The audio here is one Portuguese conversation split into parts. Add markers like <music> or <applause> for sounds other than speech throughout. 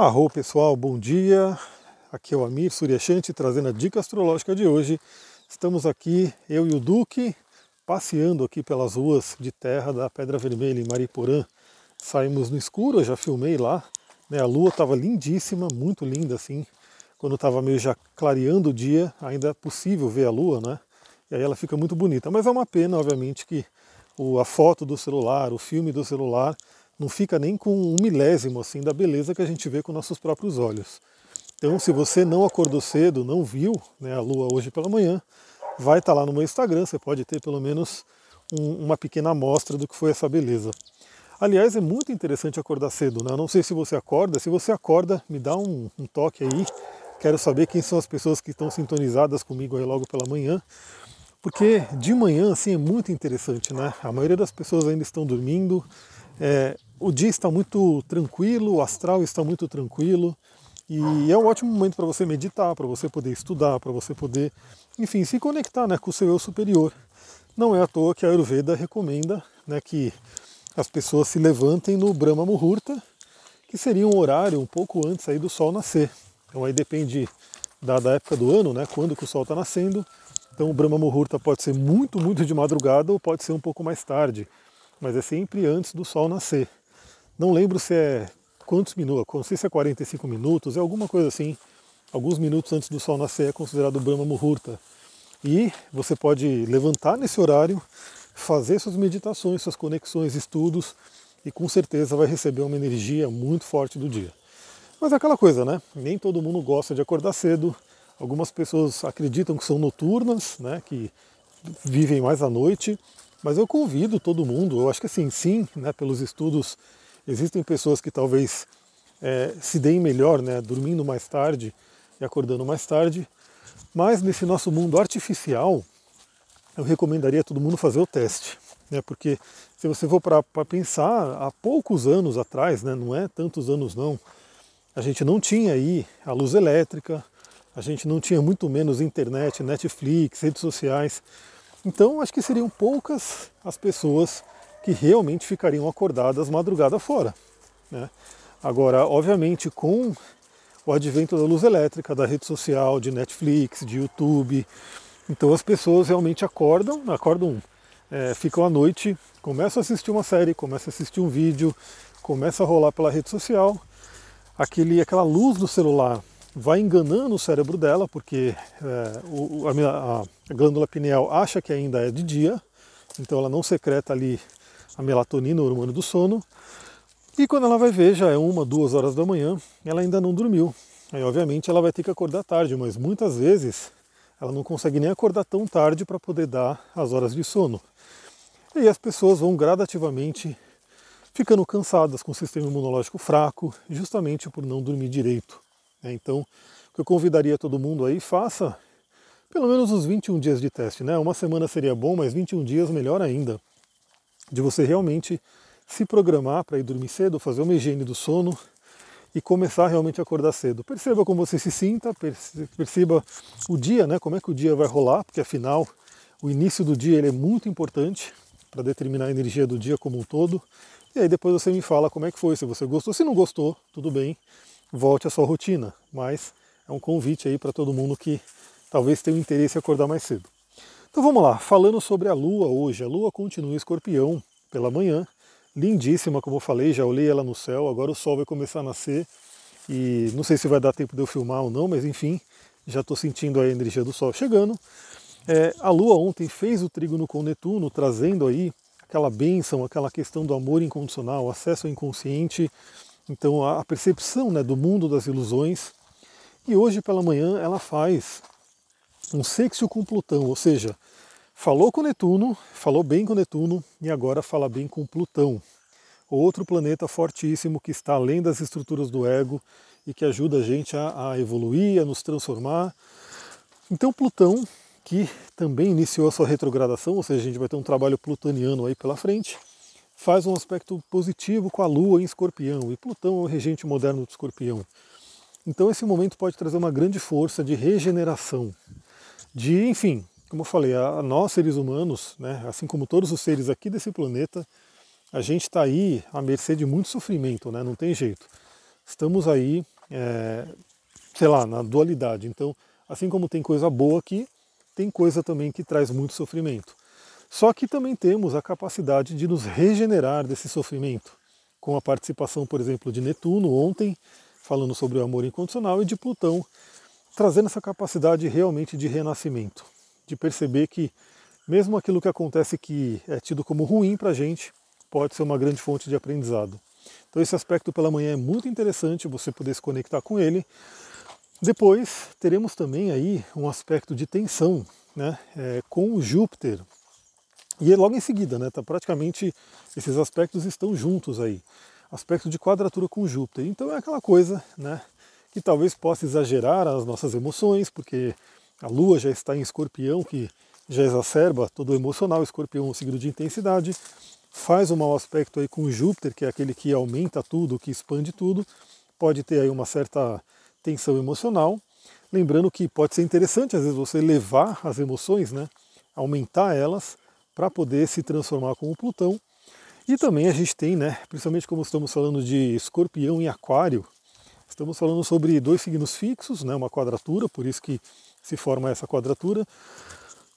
Arro pessoal, bom dia. Aqui é o Amir Suryashanti trazendo a dica astrológica de hoje. Estamos aqui, eu e o Duque, passeando aqui pelas ruas de terra da Pedra Vermelha em Mariporã. Saímos no escuro, eu já filmei lá. Né? A lua estava lindíssima, muito linda assim. Quando estava meio já clareando o dia, ainda é possível ver a lua, né? E aí ela fica muito bonita. Mas é uma pena, obviamente, que a foto do celular, o filme do celular, não fica nem com um milésimo assim da beleza que a gente vê com nossos próprios olhos. Então, se você não acordou cedo, não viu né, a lua hoje pela manhã, vai estar tá lá no meu Instagram, você pode ter pelo menos um, uma pequena amostra do que foi essa beleza. Aliás, é muito interessante acordar cedo, né? Eu não sei se você acorda, se você acorda, me dá um, um toque aí. Quero saber quem são as pessoas que estão sintonizadas comigo aí logo pela manhã. Porque de manhã, assim, é muito interessante, né? A maioria das pessoas ainda estão dormindo, é, o dia está muito tranquilo, o astral está muito tranquilo e é um ótimo momento para você meditar, para você poder estudar, para você poder, enfim, se conectar né, com o seu eu superior. Não é à toa que a Ayurveda recomenda né, que as pessoas se levantem no Brahma Muhurta, que seria um horário um pouco antes aí do sol nascer. Então aí depende da, da época do ano, né, quando que o sol está nascendo. Então o Brahma Muhurta pode ser muito, muito de madrugada ou pode ser um pouco mais tarde, mas é sempre antes do sol nascer. Não lembro se é quantos minutos, não sei se é 45 minutos, é alguma coisa assim. Alguns minutos antes do sol nascer é considerado Brahma Muhurta. E você pode levantar nesse horário, fazer suas meditações, suas conexões, estudos, e com certeza vai receber uma energia muito forte do dia. Mas é aquela coisa, né? Nem todo mundo gosta de acordar cedo. Algumas pessoas acreditam que são noturnas, né? Que vivem mais à noite. Mas eu convido todo mundo, eu acho que assim, sim, né, pelos estudos Existem pessoas que talvez é, se deem melhor, né, dormindo mais tarde e acordando mais tarde, mas nesse nosso mundo artificial, eu recomendaria todo mundo fazer o teste, né, porque se você for para pensar, há poucos anos atrás, né, não é tantos anos não, a gente não tinha aí a luz elétrica, a gente não tinha muito menos internet, Netflix, redes sociais. Então acho que seriam poucas as pessoas que realmente ficariam acordadas madrugada fora. Né? Agora, obviamente, com o advento da luz elétrica, da rede social, de Netflix, de YouTube, então as pessoas realmente acordam, acordam, é, ficam à noite, começam a assistir uma série, começam a assistir um vídeo, começa a rolar pela rede social, aquele, aquela luz do celular vai enganando o cérebro dela, porque é, o, a, a glândula pineal acha que ainda é de dia, então ela não secreta ali a melatonina, o hormônio do sono. E quando ela vai ver, já é uma, duas horas da manhã, ela ainda não dormiu. Aí, obviamente, ela vai ter que acordar tarde, mas muitas vezes ela não consegue nem acordar tão tarde para poder dar as horas de sono. E as pessoas vão gradativamente ficando cansadas com o sistema imunológico fraco, justamente por não dormir direito. Né? Então, o que eu convidaria todo mundo aí, faça pelo menos os 21 dias de teste. Né? Uma semana seria bom, mas 21 dias melhor ainda de você realmente se programar para ir dormir cedo, fazer uma higiene do sono e começar realmente a acordar cedo. Perceba como você se sinta, perceba o dia, né, como é que o dia vai rolar, porque afinal o início do dia ele é muito importante para determinar a energia do dia como um todo. E aí depois você me fala como é que foi, se você gostou, se não gostou, tudo bem, volte à sua rotina. Mas é um convite aí para todo mundo que talvez tenha interesse em acordar mais cedo. Então vamos lá, falando sobre a Lua hoje. A Lua continua em escorpião pela manhã, lindíssima, como eu falei, já olhei ela no céu, agora o Sol vai começar a nascer e não sei se vai dar tempo de eu filmar ou não, mas enfim, já estou sentindo a energia do Sol chegando. É, a Lua ontem fez o trígono com Netuno, trazendo aí aquela bênção, aquela questão do amor incondicional, acesso ao inconsciente, então a percepção né, do mundo das ilusões. E hoje pela manhã ela faz um sexto com Plutão, ou seja, falou com Netuno, falou bem com Netuno e agora fala bem com Plutão, outro planeta fortíssimo que está além das estruturas do ego e que ajuda a gente a, a evoluir, a nos transformar. Então Plutão, que também iniciou a sua retrogradação, ou seja, a gente vai ter um trabalho plutoniano aí pela frente, faz um aspecto positivo com a Lua em Escorpião, e Plutão é o regente moderno do Escorpião. Então esse momento pode trazer uma grande força de regeneração, de, enfim, como eu falei, a, nós seres humanos, né, assim como todos os seres aqui desse planeta, a gente está aí à mercê de muito sofrimento, né, não tem jeito. estamos aí, é, sei lá, na dualidade. Então, assim como tem coisa boa aqui, tem coisa também que traz muito sofrimento. Só que também temos a capacidade de nos regenerar desse sofrimento, com a participação, por exemplo, de Netuno ontem, falando sobre o amor incondicional, e de Plutão, trazendo essa capacidade realmente de renascimento, de perceber que mesmo aquilo que acontece que é tido como ruim para a gente, pode ser uma grande fonte de aprendizado. Então esse aspecto pela manhã é muito interessante você poder se conectar com ele. Depois teremos também aí um aspecto de tensão né, é, com o Júpiter. E logo em seguida, né, tá praticamente esses aspectos estão juntos aí. Aspecto de quadratura com Júpiter. Então é aquela coisa né, que talvez possa exagerar as nossas emoções, porque a Lua já está em escorpião, que já exacerba todo o emocional, escorpião é um signo de intensidade faz um mau aspecto aí com Júpiter, que é aquele que aumenta tudo, que expande tudo, pode ter aí uma certa tensão emocional. Lembrando que pode ser interessante às vezes você levar as emoções, né, aumentar elas para poder se transformar com o Plutão. E também a gente tem, né, principalmente como estamos falando de Escorpião e Aquário, estamos falando sobre dois signos fixos, né, uma quadratura, por isso que se forma essa quadratura.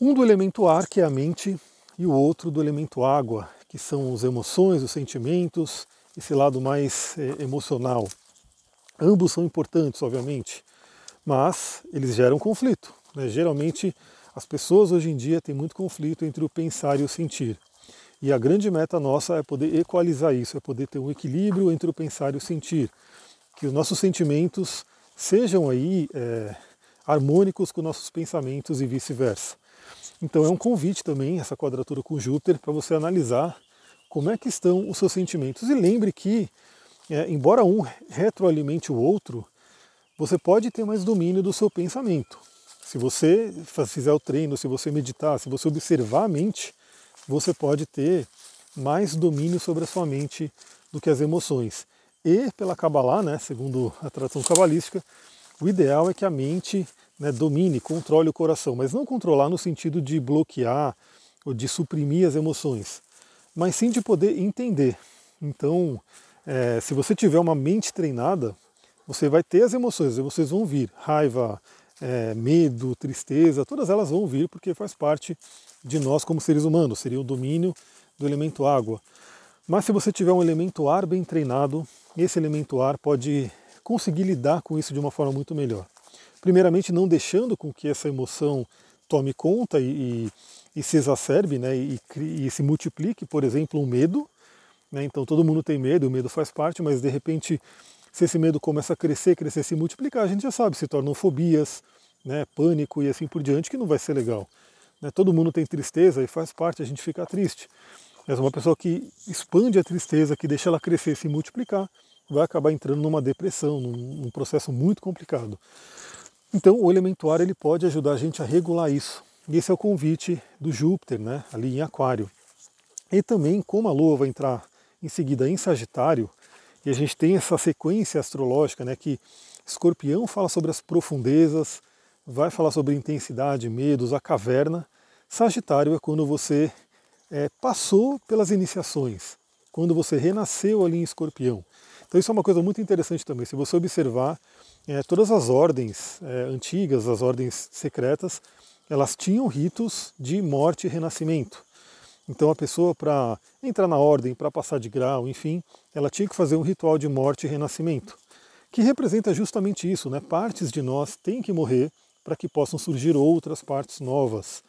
Um do elemento ar, que é a mente, e o outro do elemento água, que são as emoções, os sentimentos, esse lado mais é, emocional. Ambos são importantes, obviamente, mas eles geram conflito. Né? Geralmente, as pessoas hoje em dia têm muito conflito entre o pensar e o sentir. E a grande meta nossa é poder equalizar isso, é poder ter um equilíbrio entre o pensar e o sentir. Que os nossos sentimentos sejam aí é, harmônicos com nossos pensamentos e vice-versa. Então é um convite também, essa quadratura com Júpiter, para você analisar como é que estão os seus sentimentos. E lembre que, é, embora um retroalimente o outro, você pode ter mais domínio do seu pensamento. Se você fizer o treino, se você meditar, se você observar a mente, você pode ter mais domínio sobre a sua mente do que as emoções. E pela Kabbalah, né, segundo a tradição cabalística, o ideal é que a mente né, domine, controle o coração, mas não controlar no sentido de bloquear ou de suprimir as emoções, mas sim de poder entender. Então, é, se você tiver uma mente treinada, você vai ter as emoções, as emoções vão vir, raiva, é, medo, tristeza, todas elas vão vir porque faz parte de nós como seres humanos, seria o domínio do elemento água. Mas se você tiver um elemento ar bem treinado, esse elemento ar pode conseguir lidar com isso de uma forma muito melhor. Primeiramente, não deixando com que essa emoção tome conta e, e e se exacerbe né, e, e, se multiplique, por exemplo, um medo. Né, então todo mundo tem medo, o medo faz parte, mas de repente, se esse medo começa a crescer, crescer, se multiplicar, a gente já sabe, se tornam fobias, né, pânico e assim por diante, que não vai ser legal. Né, todo mundo tem tristeza e faz parte a gente ficar triste. Mas uma pessoa que expande a tristeza, que deixa ela crescer, se multiplicar, vai acabar entrando numa depressão, num, num processo muito complicado. Então o elemento ar ele pode ajudar a gente a regular isso. E esse é o convite do Júpiter, né, ali em Aquário. E também, como a Lua vai entrar em seguida em Sagitário, e a gente tem essa sequência astrológica, né, que Escorpião fala sobre as profundezas, vai falar sobre intensidade, medos, a caverna. Sagitário é quando você é, passou pelas iniciações, quando você renasceu ali em Escorpião. Então isso é uma coisa muito interessante também. Se você observar é, todas as ordens é, antigas, as ordens secretas, elas tinham ritos de morte e renascimento. Então a pessoa para entrar na ordem, para passar de grau, enfim, ela tinha que fazer um ritual de morte e renascimento, que representa justamente isso, né? Partes de nós têm que morrer para que possam surgir outras partes novas.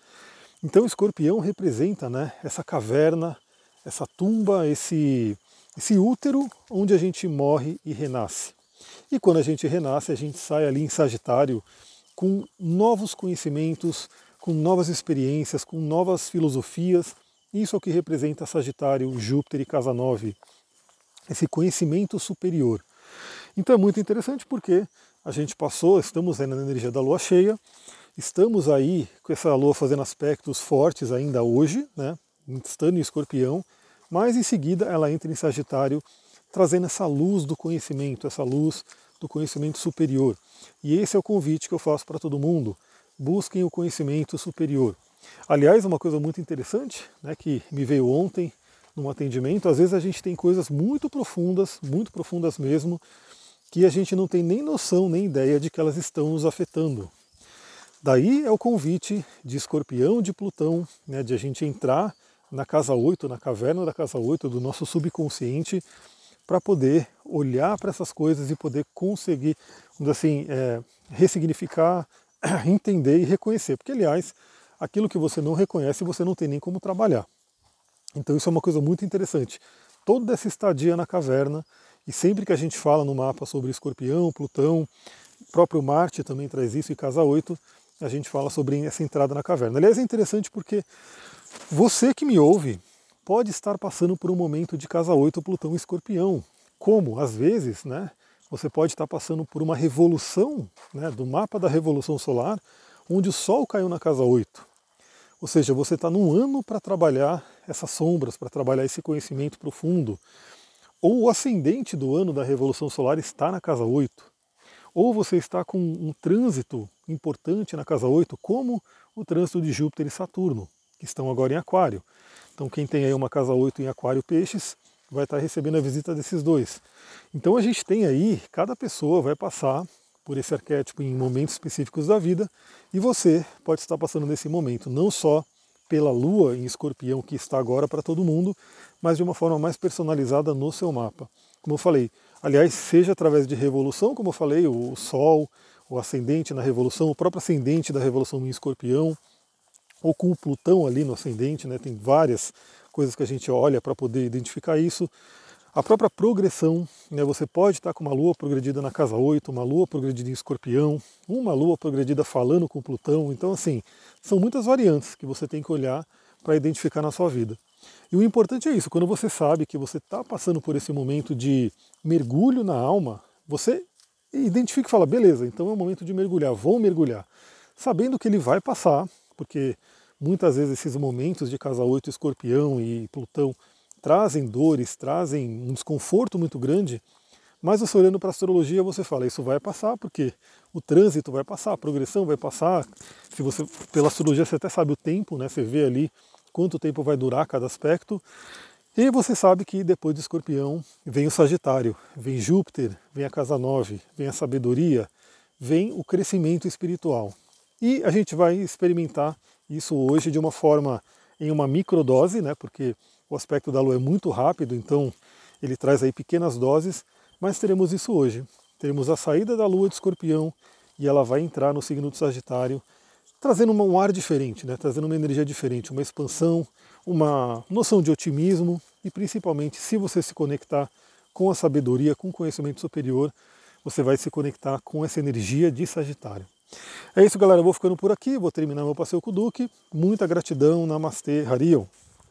Então o escorpião representa, né, essa caverna, essa tumba, esse esse útero onde a gente morre e renasce. E quando a gente renasce, a gente sai ali em Sagitário com novos conhecimentos, com novas experiências, com novas filosofias. Isso é o que representa Sagitário, Júpiter e Casa 9, esse conhecimento superior. Então é muito interessante porque a gente passou, estamos aí na energia da lua cheia, estamos aí com essa lua fazendo aspectos fortes ainda hoje, né, estando em escorpião, mas em seguida ela entra em Sagitário, trazendo essa luz do conhecimento, essa luz do conhecimento superior. E esse é o convite que eu faço para todo mundo. Busquem o conhecimento superior. Aliás, uma coisa muito interessante, né, que me veio ontem num atendimento, às vezes a gente tem coisas muito profundas, muito profundas mesmo, que a gente não tem nem noção, nem ideia de que elas estão nos afetando. Daí é o convite de escorpião de Plutão, né, de a gente entrar na casa 8, na caverna da casa 8 do nosso subconsciente, para poder olhar para essas coisas e poder conseguir, assim, é, ressignificar, <clears throat> entender e reconhecer. Porque, aliás, aquilo que você não reconhece, você não tem nem como trabalhar. Então isso é uma coisa muito interessante. Toda essa estadia na caverna, e sempre que a gente fala no mapa sobre escorpião, Plutão, próprio Marte também traz isso, e Casa 8, a gente fala sobre essa entrada na caverna. Aliás, é interessante porque você que me ouve pode estar passando por um momento de Casa 8, Plutão Escorpião. Como, às vezes, né, você pode estar passando por uma revolução né, do mapa da Revolução Solar, onde o Sol caiu na Casa 8. Ou seja, você está num ano para trabalhar essas sombras, para trabalhar esse conhecimento profundo. Ou o ascendente do ano da Revolução Solar está na casa 8. Ou você está com um trânsito importante na casa 8, como o trânsito de Júpiter e Saturno, que estão agora em Aquário. Então, quem tem aí uma casa 8 em Aquário Peixes vai estar recebendo a visita desses dois. Então, a gente tem aí, cada pessoa vai passar por esse arquétipo em momentos específicos da vida, e você pode estar passando nesse momento, não só pela lua em escorpião que está agora para todo mundo, mas de uma forma mais personalizada no seu mapa. Como eu falei, aliás, seja através de revolução, como eu falei, o Sol, o ascendente na revolução, o próprio ascendente da revolução em escorpião, ou com o Plutão ali no ascendente, né? tem várias coisas que a gente olha para poder identificar isso. A própria progressão, né, você pode estar com uma lua progredida na casa 8, uma lua progredida em escorpião, uma lua progredida falando com Plutão. Então, assim, são muitas variantes que você tem que olhar para identificar na sua vida. E o importante é isso, quando você sabe que você está passando por esse momento de mergulho na alma, você identifica e fala, beleza, então é o momento de mergulhar, vou mergulhar. Sabendo que ele vai passar, porque muitas vezes esses momentos de casa 8, escorpião e Plutão trazem dores, trazem um desconforto muito grande, mas você olhando para a astrologia você fala, isso vai passar, porque o trânsito vai passar, a progressão vai passar. Se você pela astrologia você até sabe o tempo, né? Você vê ali quanto tempo vai durar cada aspecto. E você sabe que depois do escorpião vem o Sagitário, vem Júpiter, vem a casa 9, vem a sabedoria, vem o crescimento espiritual. E a gente vai experimentar isso hoje de uma forma em uma microdose, né? Porque o aspecto da Lua é muito rápido, então ele traz aí pequenas doses, mas teremos isso hoje. Teremos a saída da Lua de Escorpião e ela vai entrar no signo do Sagitário, trazendo um ar diferente, né? trazendo uma energia diferente, uma expansão, uma noção de otimismo e principalmente se você se conectar com a sabedoria, com o conhecimento superior, você vai se conectar com essa energia de Sagitário. É isso, galera. Eu vou ficando por aqui, vou terminar meu passeio com o Duque. Muita gratidão, Namastê, Harion.